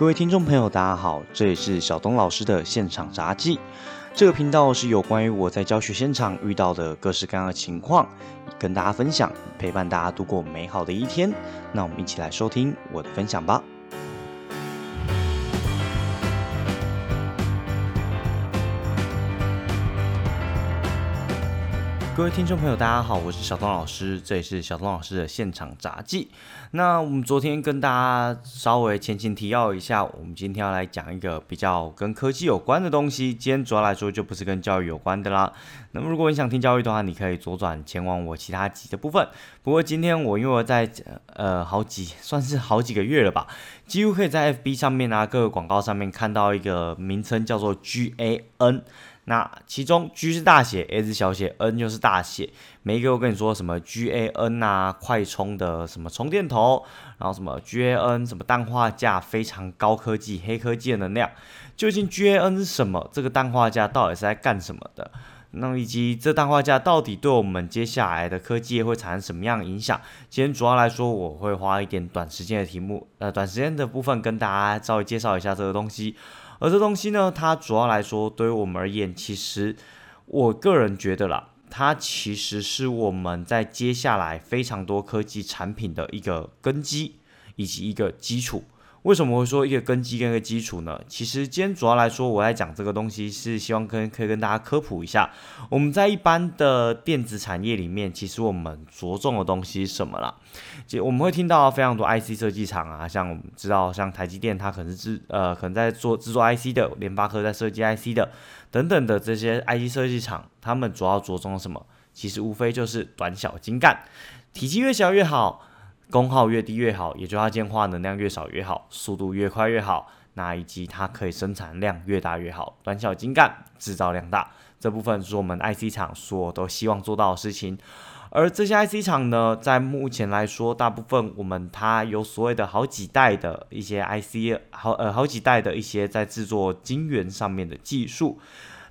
各位听众朋友，大家好，这里是小东老师的现场杂技。这个频道是有关于我在教学现场遇到的各式各样的情况，跟大家分享，陪伴大家度过美好的一天。那我们一起来收听我的分享吧。各位听众朋友，大家好，我是小东老师，这里是小东老师的现场杂技。那我们昨天跟大家稍微前情提要一下，我们今天要来讲一个比较跟科技有关的东西。今天主要来说就不是跟教育有关的啦。那么如果你想听教育的话，你可以左转前往我其他集的部分。不过今天我因为在呃好几算是好几个月了吧，几乎可以在 FB 上面啊各个广告上面看到一个名称叫做 GAN。那其中 G 是大写，A 是小写，N 就是大写。每一个我跟你说什么 GAN 啊，快充的什么充电头，然后什么 GAN 什么氮化镓，非常高科技、黑科技的能量。究竟 GAN 是什么？这个氮化镓到底是在干什么的？那以及这氮化镓到底对我们接下来的科技会产生什么样的影响？今天主要来说，我会花一点短时间的题目，呃，短时间的部分跟大家稍微介绍一下这个东西。而这东西呢，它主要来说，对于我们而言，其实我个人觉得啦，它其实是我们在接下来非常多科技产品的一个根基以及一个基础。为什么会说一个根基跟一个基础呢？其实今天主要来说，我在讲这个东西是希望跟可以跟大家科普一下，我们在一般的电子产业里面，其实我们着重的东西是什么啦？就我们会听到非常多 IC 设计厂啊，像我们知道像台积电，它可能是制呃可能在做制作 IC 的，联发科在设计 IC 的等等的这些 IC 设计厂，他们主要着重什么？其实无非就是短小精干，体积越小越好。功耗越低越好，也就它净化能量越少越好，速度越快越好，那以及它可以生产量越大越好，短小精干，制造量大，这部分是我们 IC 厂所都希望做到的事情。而这些 IC 厂呢，在目前来说，大部分我们它有所谓的好几代的一些 IC，好呃好几代的一些在制作晶圆上面的技术，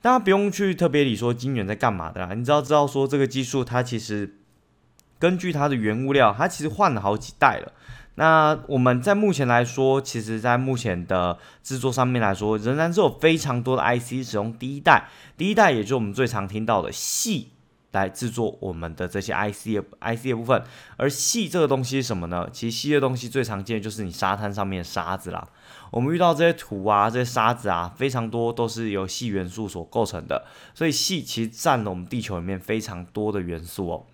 大家不用去特别理说晶圆在干嘛的啦，你只要知道说这个技术它其实。根据它的原物料，它其实换了好几代了。那我们在目前来说，其实在目前的制作上面来说，仍然是有非常多的 IC 使用第一代。第一代也就是我们最常听到的细来制作我们的这些 IC 的 IC 的部分。而细这个东西是什么呢？其实细的东西最常见就是你沙滩上面的沙子啦。我们遇到这些土啊、这些沙子啊，非常多都是由细元素所构成的。所以细其实占了我们地球里面非常多的元素哦。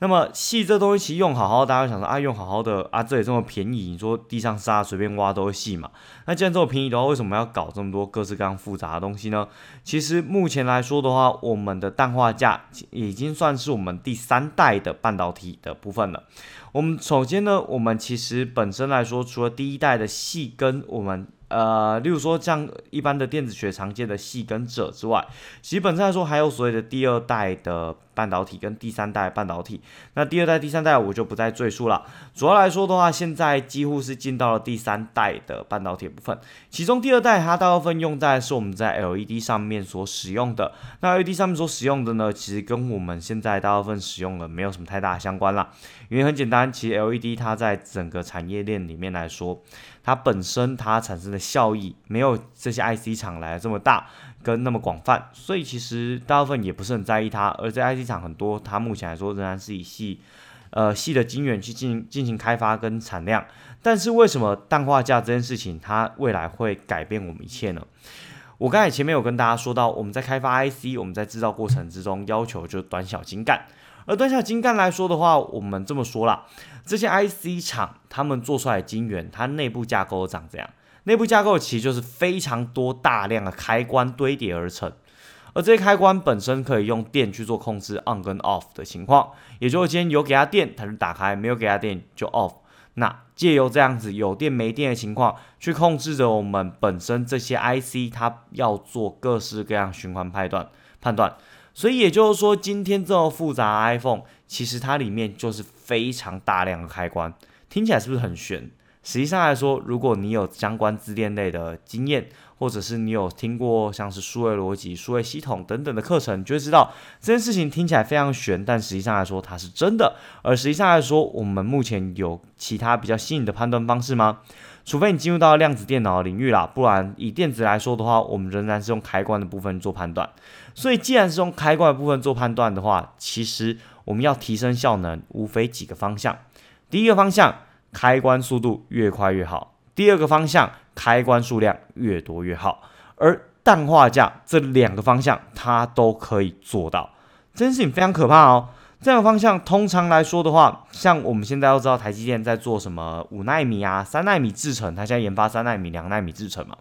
那么细这东西其实用好好，大家想说啊，用好好的啊，这也这么便宜，你说地上沙随便挖都会细嘛？那既然这么便宜的话，为什么要搞这么多各式各样复杂的东西呢？其实目前来说的话，我们的氮化镓已经算是我们第三代的半导体的部分了。我们首先呢，我们其实本身来说，除了第一代的细跟我们。呃，例如说像一般的电子学常见的细跟锗之外，其实本身来说还有所谓的第二代的半导体跟第三代半导体。那第二代、第三代我就不再赘述了。主要来说的话，现在几乎是进到了第三代的半导体部分。其中第二代它大部分用在是我们在 LED 上面所使用的。那 LED 上面所使用的呢，其实跟我们现在大部分使用的没有什么太大相关啦。因为很简单，其实 LED 它在整个产业链里面来说。它本身它产生的效益没有这些 IC 厂来的这么大跟那么广泛，所以其实大部分也不是很在意它。而在 IC 厂很多，它目前来说仍然是以细呃细的晶圆去进行进行开发跟产量。但是为什么氮化镓这件事情它未来会改变我们一切呢？我刚才前面有跟大家说到，我们在开发 IC，我们在制造过程之中要求就短小精干。而短小精干来说的话，我们这么说啦，这些 IC 厂他们做出来的晶圆，它内部架构长这样，内部架构其实就是非常多大量的开关堆叠而成，而这些开关本身可以用电去做控制 on 跟 off 的情况，也就是今天有给它电，它就打开；没有给它电就 off。那借由这样子有电没电的情况，去控制着我们本身这些 IC，它要做各式各样循环判断判断。所以也就是说，今天这么复杂的 iPhone，其实它里面就是非常大量的开关，听起来是不是很玄？实际上来说，如果你有相关自恋类的经验，或者是你有听过像是数位逻辑、数位系统等等的课程，就会知道这件事情听起来非常玄，但实际上来说它是真的。而实际上来说，我们目前有其他比较新颖的判断方式吗？除非你进入到量子电脑领域啦，不然以电子来说的话，我们仍然是用开关的部分做判断。所以既然是用开关的部分做判断的话，其实我们要提升效能，无非几个方向。第一个方向，开关速度越快越好；第二个方向，开关数量越多越好。而氮化镓这两个方向，它都可以做到，这件事情非常可怕哦。这样的方向，通常来说的话，像我们现在都知道台积电在做什么五纳米啊、三纳米制程，它现在研发三纳米、两纳米制程嘛，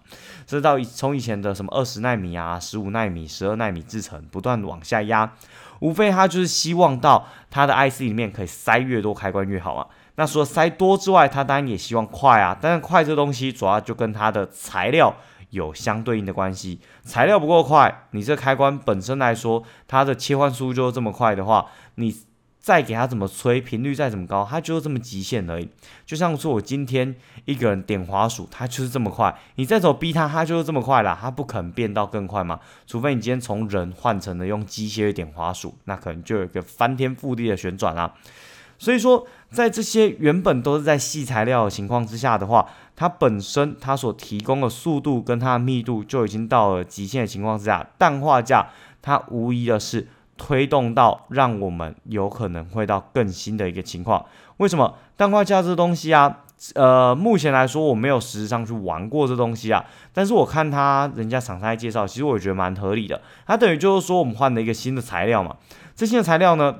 这到从以前的什么二十纳米啊、十五纳米、十二纳米制程，不断往下压，无非它就是希望到它的 IC 里面可以塞越多开关越好嘛。那除了塞多之外，它当然也希望快啊，但是快这东西主要就跟它的材料。有相对应的关系，材料不够快，你这开关本身来说，它的切换速度就这么快的话，你再给它怎么吹，频率再怎么高，它就是这么极限而已。就像说我今天一个人点滑鼠，它就是这么快，你再走逼它，它就是这么快了，它不可能变到更快嘛。除非你今天从人换成了用机械点滑鼠，那可能就有一个翻天覆地的旋转啦。所以说，在这些原本都是在细材料的情况之下的话，它本身它所提供的速度跟它的密度就已经到了极限的情况之下，氮化镓它无疑的是推动到让我们有可能会到更新的一个情况。为什么氮化镓这东西啊？呃，目前来说我没有实质上去玩过这东西啊，但是我看他人家厂商介绍，其实我也觉得蛮合理的。它等于就是说我们换了一个新的材料嘛，这新的材料呢？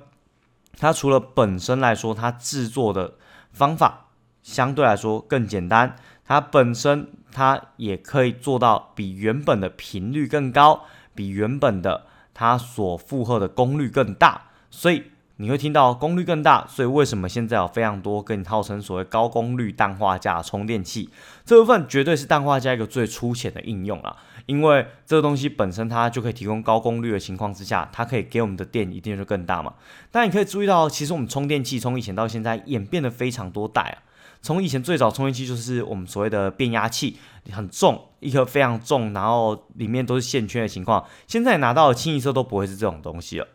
它除了本身来说，它制作的方法相对来说更简单，它本身它也可以做到比原本的频率更高，比原本的它所负荷的功率更大，所以你会听到功率更大。所以为什么现在有非常多跟你号称所谓高功率氮化镓充电器，这部分绝对是氮化镓一个最粗浅的应用了。因为这个东西本身它就可以提供高功率的情况之下，它可以给我们的电一定就更大嘛。但你可以注意到，其实我们充电器从以前到现在演变了非常多代啊。从以前最早充电器就是我们所谓的变压器，很重，一颗非常重，然后里面都是线圈的情况。现在拿到的清一色都不会是这种东西了。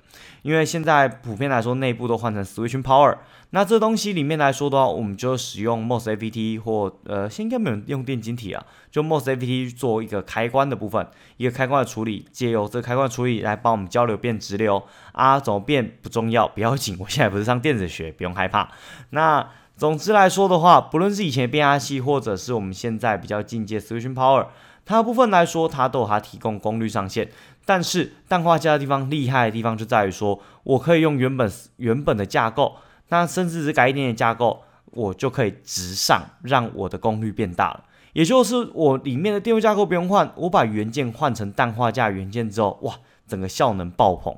因为现在普遍来说，内部都换成 switching power。那这东西里面来说的话，我们就使用 MOSFET 或呃，现在没有用电晶体啊，就 MOSFET 做一个开关的部分，一个开关的处理，借由这个开关处理来帮我们交流变直流啊，怎么变不重要，不要紧，我现在不是上电子学，不用害怕。那总之来说的话，不论是以前变压器，或者是我们现在比较进阶 switch power，它部分来说，它都有它提供功率上限。但是氮化镓的地方厉害的地方就在于说，我可以用原本原本的架构，那甚至只改一点点架构，我就可以直上，让我的功率变大了。也就是我里面的电路架构不用换，我把元件换成氮化镓元件之后，哇，整个效能爆棚。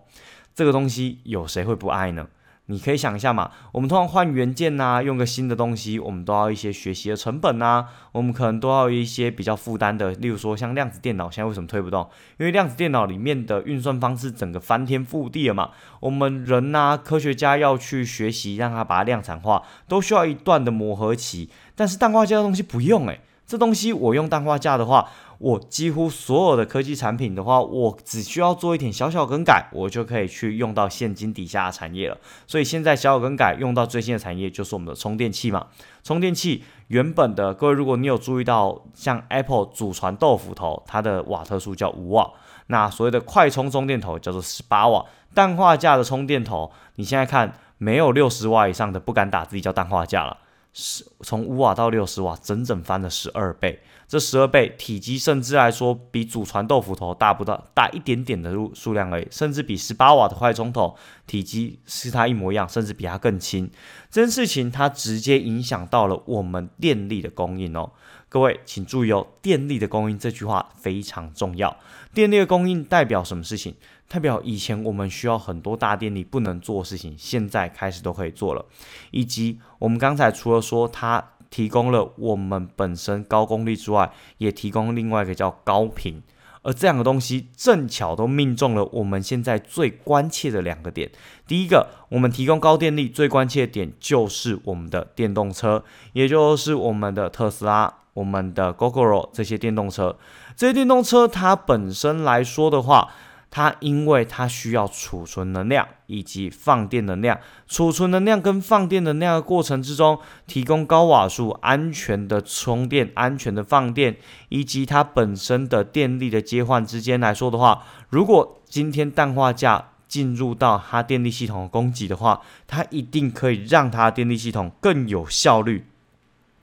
这个东西有谁会不爱呢？你可以想一下嘛，我们通常换元件呐，用个新的东西，我们都要一些学习的成本呐，我们可能都要一些比较负担的，例如说像量子电脑，现在为什么推不动？因为量子电脑里面的运算方式整个翻天覆地了嘛，我们人呐，科学家要去学习，让它把它量产化，都需要一段的磨合期。但是氮化镓的东西不用诶，这东西我用氮化镓的话。我几乎所有的科技产品的话，我只需要做一点小小更改，我就可以去用到现金底下的产业了。所以现在小小更改用到最新的产业就是我们的充电器嘛。充电器原本的各位，如果你有注意到，像 Apple 祖传豆腐头，它的瓦特数叫五瓦，那所谓的快充充电头叫做十八瓦，氮化镓的充电头，你现在看没有六十瓦以上的不敢打自己叫氮化镓了，十从五瓦到六十瓦，整整翻了十二倍。这十二倍体积，甚至来说比祖传豆腐头大不到大一点点的数数量而已，甚至比十八瓦的快充头体积是它一模一样，甚至比它更轻。这件事情它直接影响到了我们电力的供应哦。各位请注意哦，电力的供应这句话非常重要。电力的供应代表什么事情？代表以前我们需要很多大电力不能做的事情，现在开始都可以做了。以及我们刚才除了说它。提供了我们本身高功率之外，也提供另外一个叫高频，而这两个东西正巧都命中了我们现在最关切的两个点。第一个，我们提供高电力最关切的点就是我们的电动车，也就是我们的特斯拉、我们的 GoGoRo 这些电动车。这些电动车它本身来说的话，它因为它需要储存能量以及放电能量，储存能量跟放电能量的过程之中，提供高瓦数、安全的充电、安全的放电，以及它本身的电力的切换之间来说的话，如果今天氮化镓进入到它电力系统的供给的话，它一定可以让它电力系统更有效率。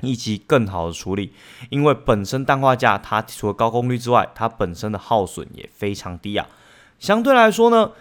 以及更好的处理，因为本身氮化镓它除了高功率之外，它本身的耗损也非常低啊。相对来说呢，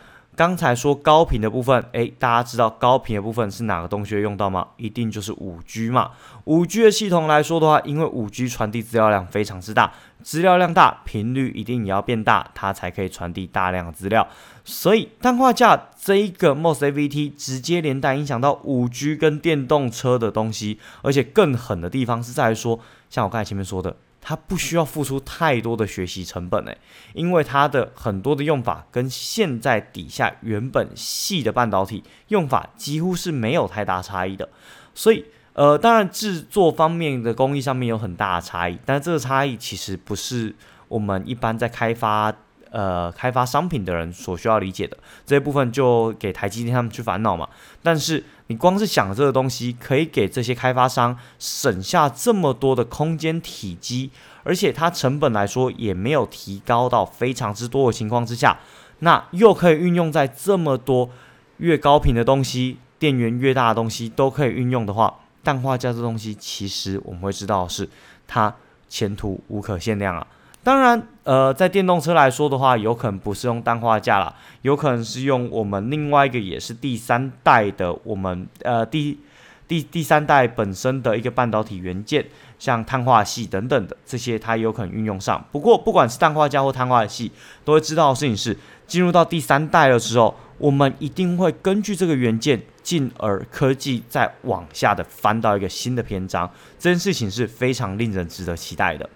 刚才说高频的部分，诶，大家知道高频的部分是哪个东西会用到吗？一定就是五 G 嘛。五 G 的系统来说的话，因为五 G 传递资料量非常之大，资料量大，频率一定也要变大，它才可以传递大量的资料。所以氮化镓这一个 MOSFET 直接连带影响到五 G 跟电动车的东西，而且更狠的地方是在说，像我刚才前面说的。它不需要付出太多的学习成本诶，因为它的很多的用法跟现在底下原本细的半导体用法几乎是没有太大差异的，所以呃，当然制作方面的工艺上面有很大的差异，但是这个差异其实不是我们一般在开发。呃，开发商品的人所需要理解的这一部分，就给台积电他们去烦恼嘛。但是你光是想这个东西，可以给这些开发商省下这么多的空间体积，而且它成本来说也没有提高到非常之多的情况之下，那又可以运用在这么多越高频的东西、电源越大的东西都可以运用的话，氮化镓这东西其实我们会知道是它前途无可限量啊。当然，呃，在电动车来说的话，有可能不是用氮化镓了，有可能是用我们另外一个也是第三代的，我们呃第第第三代本身的一个半导体元件，像碳化系等等的这些，它有可能运用上。不过，不管是氮化镓或碳化系，都会知道的事情是，进入到第三代的时候，我们一定会根据这个元件，进而科技再往下的翻到一个新的篇章。这件事情是非常令人值得期待的。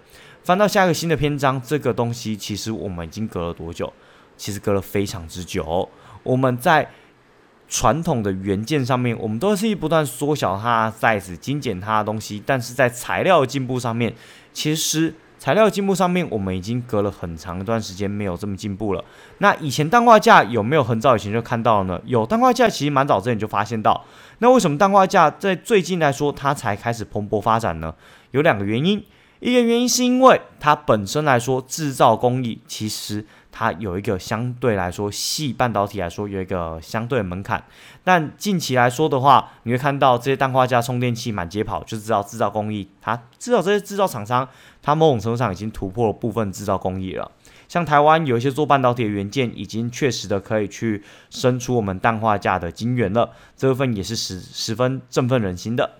翻到下一个新的篇章，这个东西其实我们已经隔了多久？其实隔了非常之久。我们在传统的元件上面，我们都是不断缩小它 size、精简它的东西，但是在材料进步上面，其实材料进步上面，我们已经隔了很长一段时间没有这么进步了。那以前氮化镓有没有很早以前就看到了呢？有氮化镓，其实蛮早之前就发现到。那为什么氮化镓在最近来说它才开始蓬勃发展呢？有两个原因。一个原因是因为它本身来说制造工艺，其实它有一个相对来说细半导体来说有一个相对门槛。但近期来说的话，你会看到这些氮化镓充电器满街跑，就知道制造工艺，它至少这些制造厂商，它某种程度上已经突破了部分制造工艺了。像台湾有一些做半导体的元件，已经确实的可以去生出我们氮化镓的晶圆了，这部分也是十十分振奋人心的。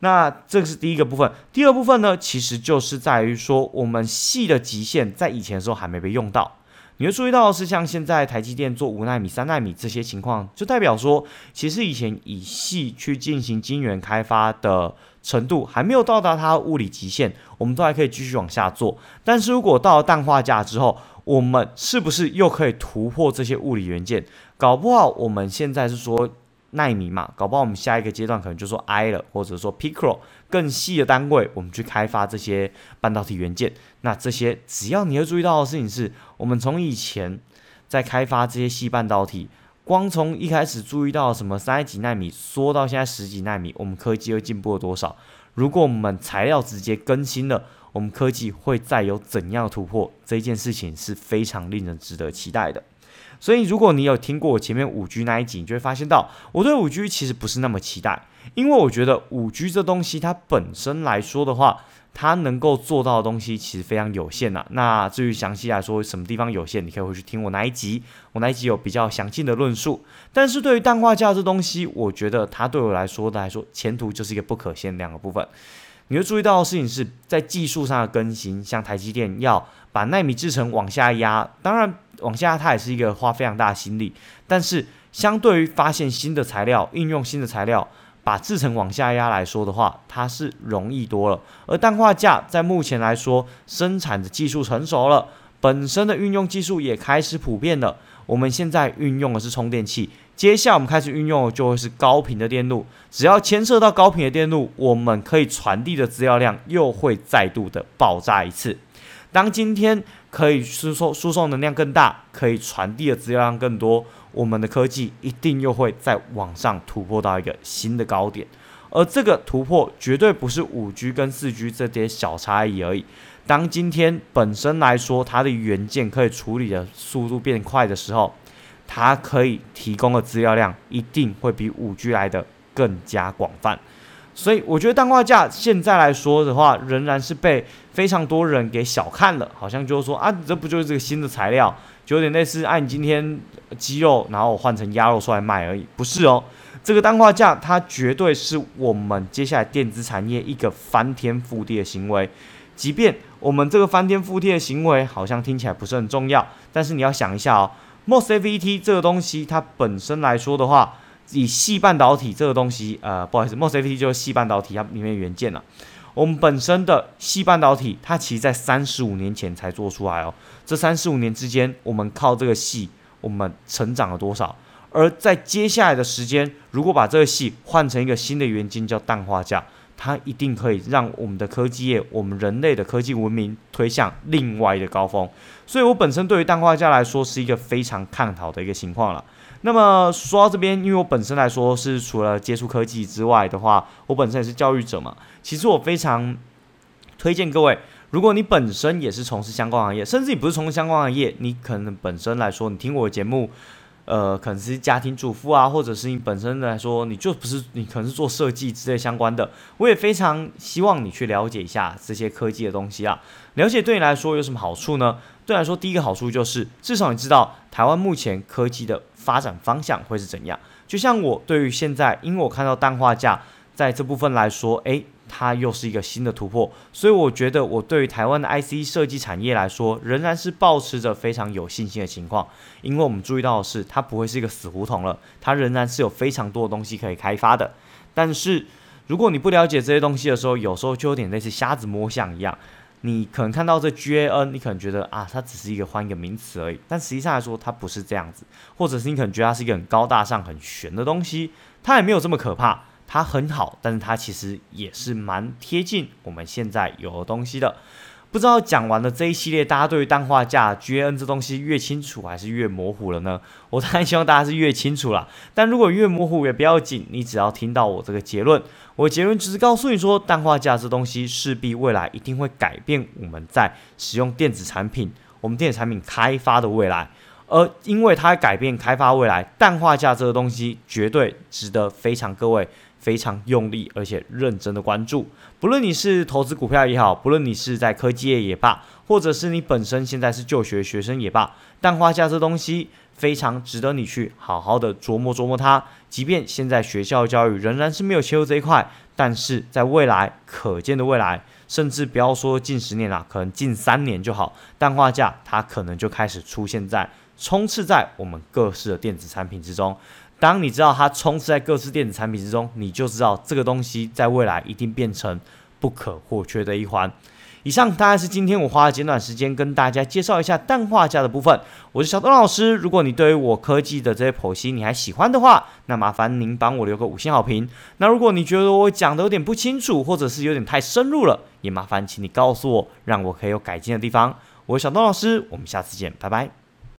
那这个是第一个部分，第二部分呢，其实就是在于说，我们细的极限在以前的时候还没被用到。你会注意到是像现在台积电做五纳米、三纳米这些情况，就代表说，其实以前以细去进行晶圆开发的程度还没有到达它物理极限，我们都还可以继续往下做。但是如果到了氮化镓之后，我们是不是又可以突破这些物理元件？搞不好我们现在是说。纳米嘛，搞不好我们下一个阶段可能就说 I 了，或者说 Picro 更细的单位，我们去开发这些半导体元件。那这些只要你要注意到的事情是，我们从以前在开发这些细半导体，光从一开始注意到什么三几纳米，缩到现在十几纳米，我们科技又进步了多少？如果我们材料直接更新了，我们科技会再有怎样突破？这件事情是非常令人值得期待的。所以，如果你有听过我前面五 G 那一集，你就会发现到我对五 G 其实不是那么期待，因为我觉得五 G 这东西它本身来说的话，它能够做到的东西其实非常有限呐。那至于详细来说什么地方有限，你可以回去听我那一集，我那一集有比较详尽的论述。但是对于氮化镓这东西，我觉得它对我来说的来说，前途就是一个不可限量的部分。你会注意到的事情是在技术上的更新，像台积电要把纳米制程往下压，当然。往下，它也是一个花非常大的心力，但是相对于发现新的材料、应用新的材料，把制程往下压来说的话，它是容易多了。而氮化镓在目前来说，生产的技术成熟了，本身的运用技术也开始普遍了。我们现在运用的是充电器，接下来我们开始运用的就会是高频的电路。只要牵涉到高频的电路，我们可以传递的资料量又会再度的爆炸一次。当今天。可以输送输送能量更大，可以传递的资料量更多，我们的科技一定又会在往上突破到一个新的高点。而这个突破绝对不是五 G 跟四 G 这点小差异而已。当今天本身来说，它的元件可以处理的速度变快的时候，它可以提供的资料量一定会比五 G 来的更加广泛。所以我觉得氮化镓现在来说的话，仍然是被非常多人给小看了，好像就是说啊，这不就是这个新的材料，就有点类似按你今天鸡肉，然后我换成鸭肉出来卖而已，不是哦。这个氮化镓它绝对是我们接下来电子产业一个翻天覆地的行为，即便我们这个翻天覆地的行为好像听起来不是很重要，但是你要想一下哦，MOSFET 这个东西它本身来说的话。以细半导体这个东西，呃，不好意思，MOSFET 就是细半导体它里面元件了。我们本身的细半导体，它其实在三十五年前才做出来哦。这三十五年之间，我们靠这个细，我们成长了多少？而在接下来的时间，如果把这个细换成一个新的元件，叫氮化镓，它一定可以让我们的科技业，我们人类的科技文明推向另外一个高峰。所以我本身对于氮化镓来说，是一个非常看好的一个情况了。那么说到这边，因为我本身来说是除了接触科技之外的话，我本身也是教育者嘛。其实我非常推荐各位，如果你本身也是从事相关行业，甚至你不是从事相关行业，你可能本身来说，你听我的节目，呃，可能是家庭主妇啊，或者是你本身来说，你就不是你可能是做设计之类相关的，我也非常希望你去了解一下这些科技的东西啊。了解对你来说有什么好处呢？对来说，第一个好处就是至少你知道台湾目前科技的。发展方向会是怎样？就像我对于现在，因为我看到氮化镓在这部分来说，诶，它又是一个新的突破，所以我觉得我对于台湾的 IC 设计产业来说，仍然是保持着非常有信心的情况。因为我们注意到的是，它不会是一个死胡同了，它仍然是有非常多的东西可以开发的。但是如果你不了解这些东西的时候，有时候就有点类似瞎子摸象一样。你可能看到这 GAN，你可能觉得啊，它只是一个换一个名词而已。但实际上来说，它不是这样子，或者是你可能觉得它是一个很高大上、很玄的东西，它也没有这么可怕。它很好，但是它其实也是蛮贴近我们现在有的东西的。不知道讲完了这一系列，大家对于氮化镓 GAN 这东西越清楚还是越模糊了呢？我当然希望大家是越清楚了。但如果越模糊也不要紧，你只要听到我这个结论，我结论只是告诉你说，氮化镓这东西势必未来一定会改变我们在使用电子产品、我们电子产品开发的未来。而因为它改变开发未来，氮化镓这个东西绝对值得非常各位。非常用力而且认真的关注，不论你是投资股票也好，不论你是在科技业也罢，或者是你本身现在是就学学生也罢，氮化镓这东西非常值得你去好好的琢磨琢磨它。即便现在学校教育仍然是没有切入这一块，但是在未来可见的未来，甚至不要说近十年了，可能近三年就好，氮化镓它可能就开始出现在充斥在我们各式的电子产品之中。当你知道它充斥在各式电子产品之中，你就知道这个东西在未来一定变成不可或缺的一环。以上大概是今天我花了简短时间跟大家介绍一下氮化镓的部分。我是小东老师，如果你对于我科技的这些剖析你还喜欢的话，那麻烦您帮我留个五星好评。那如果你觉得我讲的有点不清楚，或者是有点太深入了，也麻烦请你告诉我，让我可以有改进的地方。我是小东老师，我们下次见，拜拜。